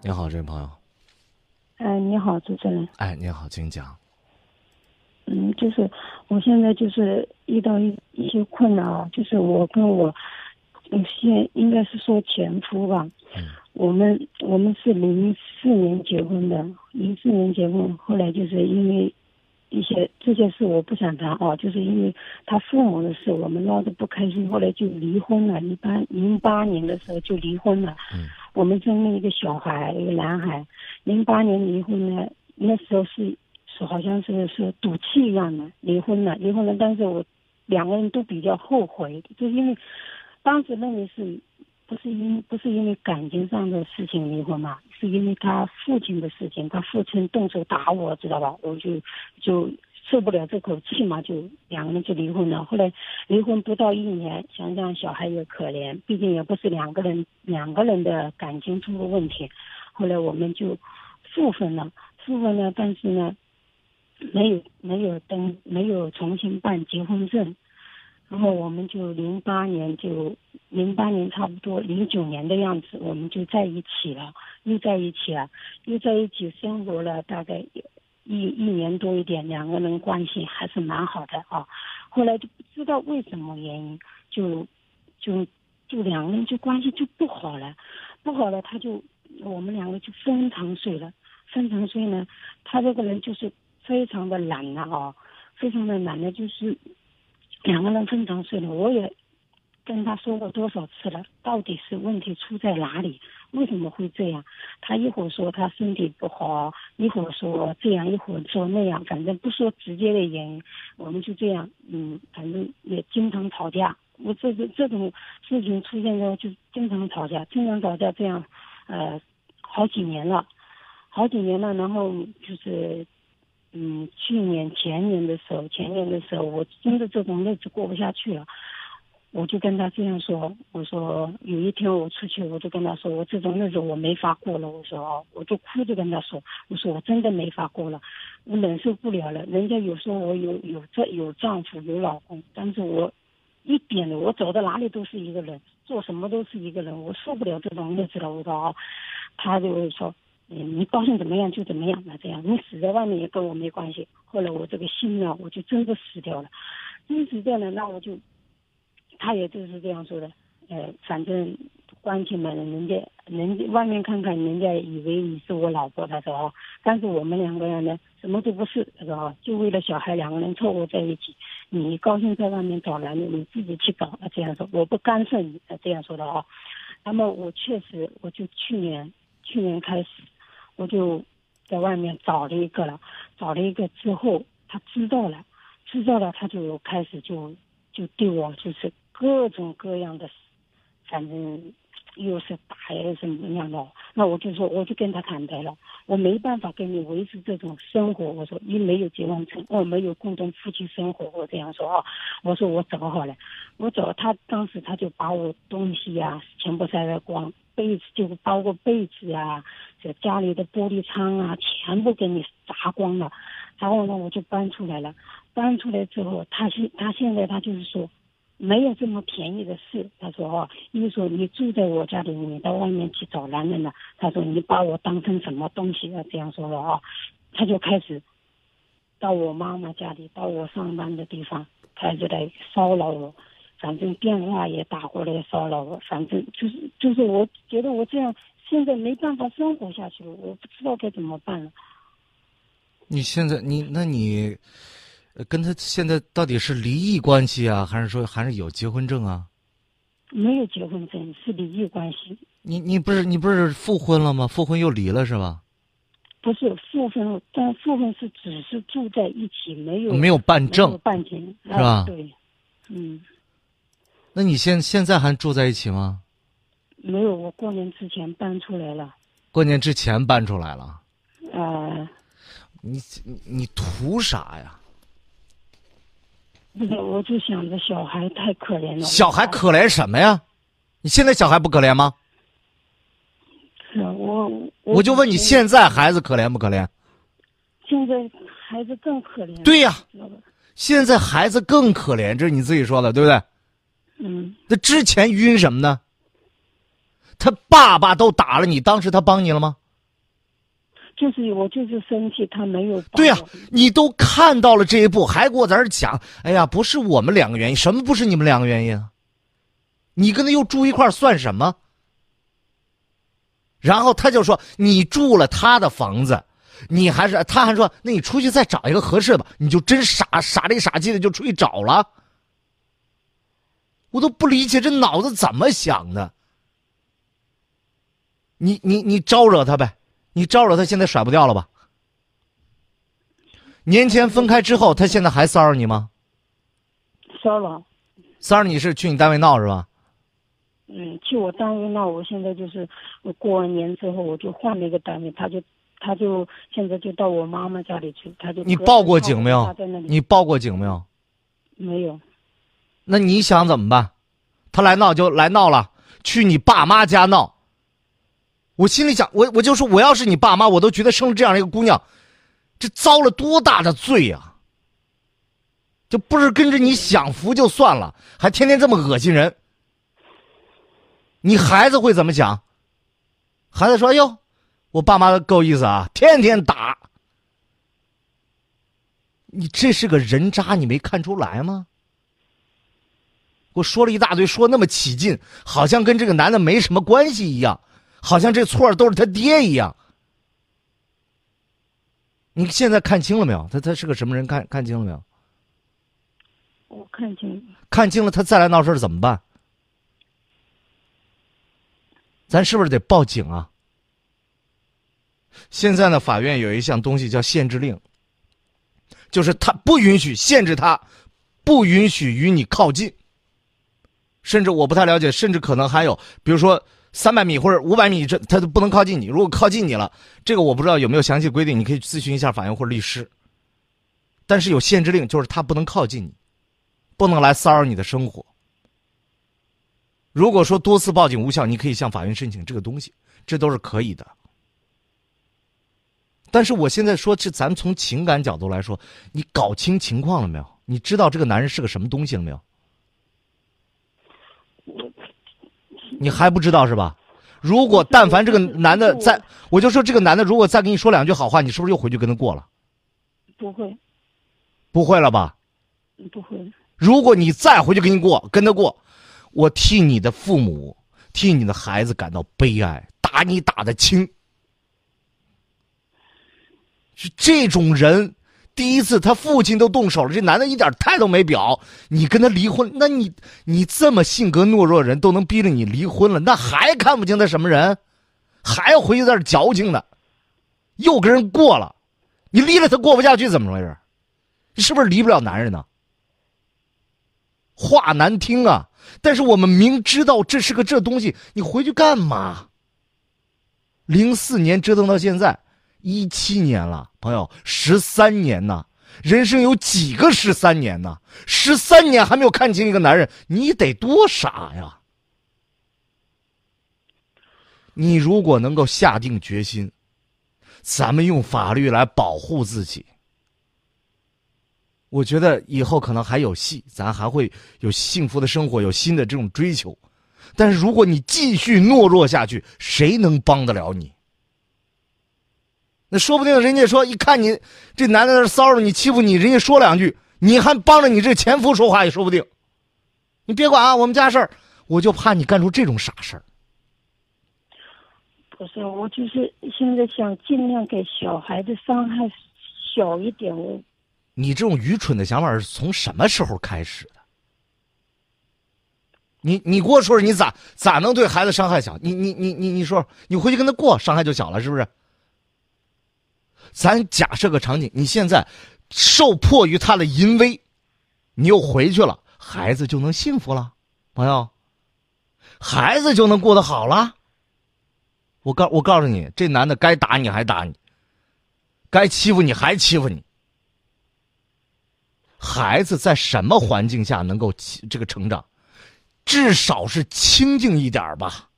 你好，这位朋友。哎，你好，主持人。哎，你好，请讲。嗯，就是我现在就是遇到一一些困难啊，就是我跟我我现应该是说前夫吧。嗯。我们我们是零四年结婚的，零四年结婚，后来就是因为一些这件事我不想谈啊，就是因为他父母的事，我们闹得不开心，后来就离婚了。一般零八年的时候就离婚了。嗯。我们生了一个小孩，一个男孩。零八年离婚了，那时候是是好像是是赌气一样的离婚了，离婚了。但是我两个人都比较后悔，就因为当时认为是不是因不是因为感情上的事情离婚嘛，是因为他父亲的事情，他父亲动手打我，知道吧？我就就。受不了这口气嘛，就两个人就离婚了。后来离婚不到一年，想想小孩也可怜，毕竟也不是两个人两个人的感情出了问题。后来我们就复婚了，复婚了，但是呢，没有没有登，没有重新办结婚证。然后我们就零八年就零八年差不多零九年的样子，我们就在一起了，又在一起了，又在一起生活了大概。一一年多一点，两个人关系还是蛮好的啊。后来就不知道为什么原因，就就就两个人就关系就不好了，不好了，他就我们两个就分床睡了。分床睡呢，他这个人就是非常的懒了啊，非常的懒的，就是两个人分床睡了，我也。跟他说过多少次了？到底是问题出在哪里？为什么会这样？他一会儿说他身体不好，一会儿说这样，一会儿说那样，反正不说直接的原因，我们就这样，嗯，反正也经常吵架。我这个这种事情出现之后，就经常吵架，经常吵架，这样，呃，好几年了，好几年了。然后就是，嗯，去年前年的时候，前年的时候，我真的这种日子过不下去了。我就跟他这样说，我说有一天我出去，我就跟他说，我这种日子我没法过了。我说哦，我就哭着跟他说，我说我真的没法过了，我忍受不了了。人家有时候我有有这有丈夫有老公，但是我一点的，我走到哪里都是一个人，做什么都是一个人，我受不了这种日子了。我说哦，他就说，你高兴怎么样就怎么样吧，这样你死在外面也跟我没关系。后来我这个心呢，我就真的死掉了，真死掉了，那我就。他也就是这样说的，呃，反正关起门，人家人家外面看看，人家以为你是我老婆，他说哦，但是我们两个人呢，什么都不是，他说哦，就为了小孩，两个人凑合在一起，你高兴在外面找男的，你自己去找，他，这样说，我不干涉你，他这样说的哦。那么我确实，我就去年去年开始，我就在外面找了一个了，找了一个之后，他知道了，知道了，他就开始就就对我就是。各种各样的，反正又是打又是什么样的，那我就说，我就跟他坦白了，我没办法跟你维持这种生活。我说，你没有结婚证，我没有共同夫妻生活。我这样说啊，我说我走好了，我走。他当时他就把我东西呀全部筛了光，被子就包括被子啊，这家里的玻璃窗啊，全部给你砸光了。然后呢，我就搬出来了。搬出来之后，他现他现在他就是说。没有这么便宜的事，他说哦，因为说你住在我家里，你到外面去找男人了。他说你把我当成什么东西啊？这样说了哦，他就开始到我妈妈家里，到我上班的地方，开始来骚扰我。反正电话也打过来骚扰我，反正就是就是，我觉得我这样现在没办法生活下去了，我不知道该怎么办了。你现在你那你。跟他现在到底是离异关系啊，还是说还是有结婚证啊？没有结婚证，是离异关系。你你不是你不是复婚了吗？复婚又离了是吧？不是复婚，但复婚是只是住在一起，没有没有办证，办证是吧？对，嗯。那你现现在还住在一起吗？没有，我过年之前搬出来了。过年之前搬出来了。啊。你你你图啥呀？不是，我就想着小孩太可怜了。小孩可怜什么呀？你现在小孩不可怜吗？是我，我就问你，现在孩子可怜不可怜？现在孩子更可怜。对呀，现在孩子更可怜，这是你自己说的，对不对？嗯。那之前晕什么呢？他爸爸都打了你，当时他帮你了吗？就是我就是生气，他没有。对呀，你都看到了这一步，还给我在这讲，哎呀，不是我们两个原因，什么不是你们两个原因啊？你跟他又住一块算什么？然后他就说你住了他的房子，你还是他还说那你出去再找一个合适的吧？你就真傻傻里傻气的就出去找了，我都不理解这脑子怎么想的。你你你招惹他呗，你招惹他现在甩不掉了吧？年前分开之后，他现在还骚扰你吗？骚扰，骚扰你是去你单位闹是吧？嗯，去我单位闹，我现在就是我过完年之后我就换了一个单位，他就他就现在就到我妈妈家里去，他就你报过警没有？你报过警没有？没有。那你想怎么办？他来闹就来闹了，去你爸妈家闹。我心里想，我我就说，我要是你爸妈，我都觉得生了这样一个姑娘，这遭了多大的罪呀！就不是跟着你享福就算了，还天天这么恶心人。你孩子会怎么想？孩子说：“哟，我爸妈够意思啊，天天打。”你这是个人渣，你没看出来吗？我说了一大堆，说那么起劲，好像跟这个男的没什么关系一样。好像这错都是他爹一样。你现在看清了没有？他他是个什么人？看看清了没有？我看清了。看清了，他再来闹事怎么办？咱是不是得报警啊？现在呢，法院有一项东西叫限制令，就是他不允许限制他，不允许与你靠近。甚至我不太了解，甚至可能还有，比如说。三百米或者五百米，这他都不能靠近你。如果靠近你了，这个我不知道有没有详细规定，你可以咨询一下法院或者律师。但是有限制令，就是他不能靠近你，不能来骚扰你的生活。如果说多次报警无效，你可以向法院申请这个东西，这都是可以的。但是我现在说，是咱从情感角度来说，你搞清情况了没有？你知道这个男人是个什么东西了没有？你还不知道是吧？如果但凡这个男的再，我就说这个男的如果再跟你说两句好话，你是不是又回去跟他过了？不会，不会了吧？不会。如果你再回去跟你过，跟他过，我替你的父母，替你的孩子感到悲哀。打你打的轻，是这种人。第一次，他父亲都动手了，这男的一点态都没表。你跟他离婚，那你你这么性格懦弱的人都能逼着你离婚了，那还看不清他什么人？还回去在这矫情呢？又跟人过了，你离了他过不下去，怎么回事？你是不是离不了男人呢？话难听啊，但是我们明知道这是个这东西，你回去干嘛？零四年折腾到现在。一七年了，朋友，十三年呢，人生有几个十三年呢？十三年还没有看清一个男人，你得多傻呀！你如果能够下定决心，咱们用法律来保护自己，我觉得以后可能还有戏，咱还会有幸福的生活，有新的这种追求。但是如果你继续懦弱下去，谁能帮得了你？那说不定人家说一看你这男的在骚扰你欺负你，人家说两句，你还帮着你这前夫说话也说不定。你别管啊，我们家事儿，我就怕你干出这种傻事儿。不是，我就是现在想尽量给小孩子伤害小一点。我，你这种愚蠢的想法是从什么时候开始的？你你给我说说，你咋咋能对孩子伤害小？你你你你你说，你回去跟他过，伤害就小了，是不是？咱假设个场景，你现在受迫于他的淫威，你又回去了，孩子就能幸福了，朋友，孩子就能过得好了。我告我告诉你，这男的该打你还打你，该欺负你还欺负你。孩子在什么环境下能够这个成长？至少是清静一点吧，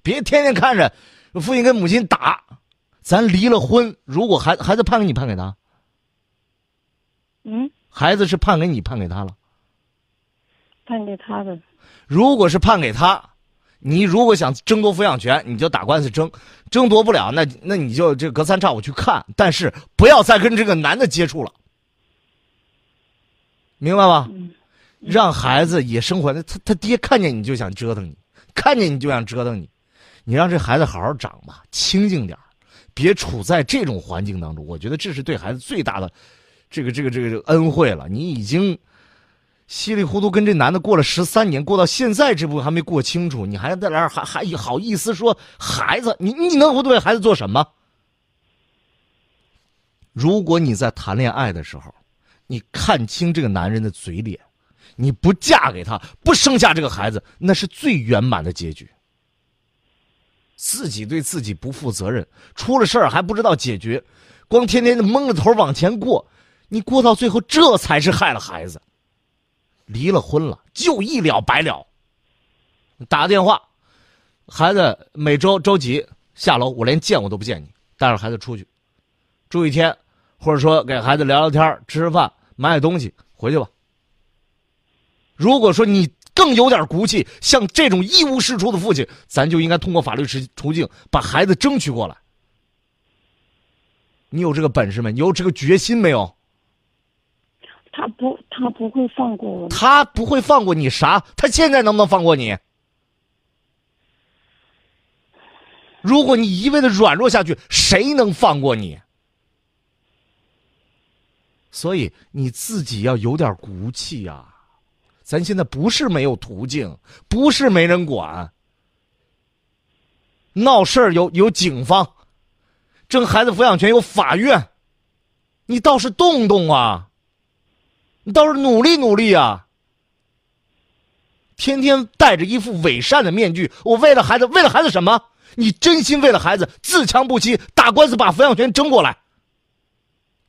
别天天看着父亲跟母亲打。咱离了婚，如果孩孩子判给你，判给他。嗯，孩子是判给你，判给他了。判给他的。如果是判给他，你如果想争夺抚养权，你就打官司争，争夺不了，那那你就这隔三差五去看，但是不要再跟这个男的接触了，明白吧？嗯让孩子也生活，他他爹看见你就想折腾你，看见你就想折腾你，你让这孩子好好长吧，清静点儿别处在这种环境当中。我觉得这是对孩子最大的这个这个这个恩惠了。你已经稀里糊涂跟这男的过了十三年，过到现在这步还没过清楚，你还在那儿还还好意思说孩子？你你能对孩子做什么？如果你在谈恋爱的时候，你看清这个男人的嘴脸。你不嫁给他，不生下这个孩子，那是最圆满的结局。自己对自己不负责任，出了事儿还不知道解决，光天天的蒙着头往前过，你过到最后，这才是害了孩子。离了婚了，就一了百了。打个电话，孩子每周周几下楼，我连见我都不见你，带着孩子出去住一天，或者说给孩子聊聊天、吃吃饭、买买东西，回去吧。如果说你更有点骨气，像这种一无是处的父亲，咱就应该通过法律途途径把孩子争取过来。你有这个本事没？你有这个决心没有？他不，他不会放过我。他不会放过你啥？他现在能不能放过你？如果你一味的软弱下去，谁能放过你？所以你自己要有点骨气呀、啊。咱现在不是没有途径，不是没人管。闹事儿有有警方，争孩子抚养权有法院，你倒是动动啊！你倒是努力努力啊！天天戴着一副伪善的面具，我为了孩子，为了孩子什么？你真心为了孩子，自强不息，打官司把抚养权争过来，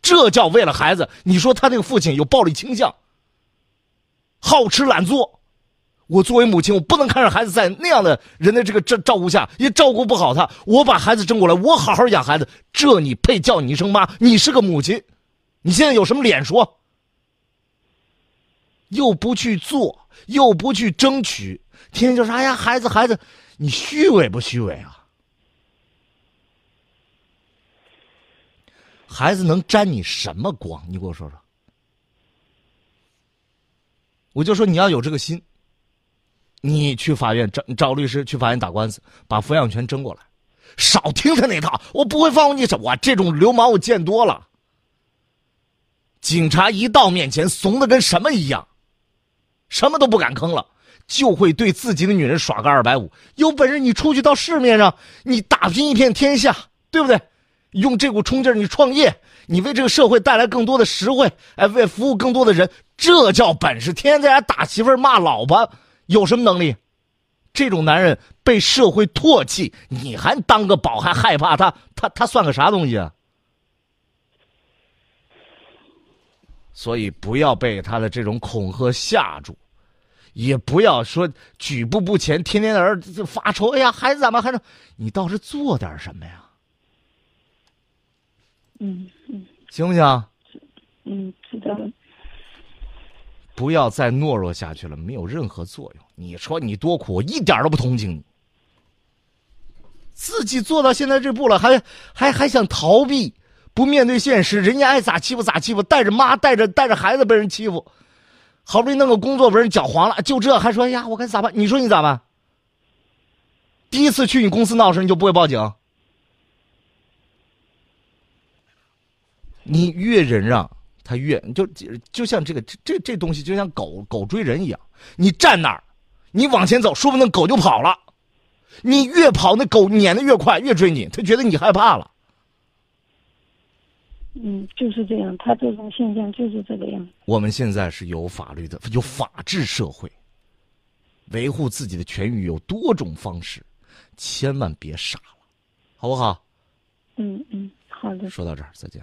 这叫为了孩子。你说他那个父亲有暴力倾向？好吃懒做，我作为母亲，我不能看着孩子在那样的人的这个照照顾下，也照顾不好他。我把孩子争过来，我好好养孩子，这你配叫你一声妈？你是个母亲，你现在有什么脸说？又不去做，又不去争取，天天就说：“哎呀，孩子，孩子，你虚伪不虚伪啊？孩子能沾你什么光？你给我说说。”我就说你要有这个心，你去法院找找律师，去法院打官司，把抚养权争过来，少听他那套。我不会放过你，我这种流氓我见多了。警察一到面前，怂的跟什么一样，什么都不敢吭了，就会对自己的女人耍个二百五。有本事你出去到市面上，你打拼一片天下，对不对？用这股冲劲儿，你创业，你为这个社会带来更多的实惠，哎，为服务更多的人，这叫本事。天天在家打媳妇骂老婆，有什么能力？这种男人被社会唾弃，你还当个宝，还害怕他？他他算个啥东西啊？所以不要被他的这种恐吓吓住，也不要说举步不前，天天在这发愁。哎呀，孩子怎么还是？你倒是做点什么呀？嗯嗯，行不行？嗯，知道了。不要再懦弱下去了，没有任何作用。你说你多苦，我一点都不同情你。自己做到现在这步了，还还还想逃避，不面对现实，人家爱咋欺负咋欺负，带着妈带着带着孩子被人欺负，好不容易弄个工作被人搅黄了，就这还说哎呀，我该咋办？你说你咋办？第一次去你公司闹事，你就不会报警？你越忍让，他越就就像这个这这东西，就像狗狗追人一样，你站那儿，你往前走，说不定狗就跑了。你越跑，那狗撵的越快，越追你，他觉得你害怕了。嗯，就是这样，他这种现象就是这个样。我们现在是有法律的，有法治社会，维护自己的权益有多种方式，千万别傻了，好不好？嗯嗯，好的。说到这儿，再见。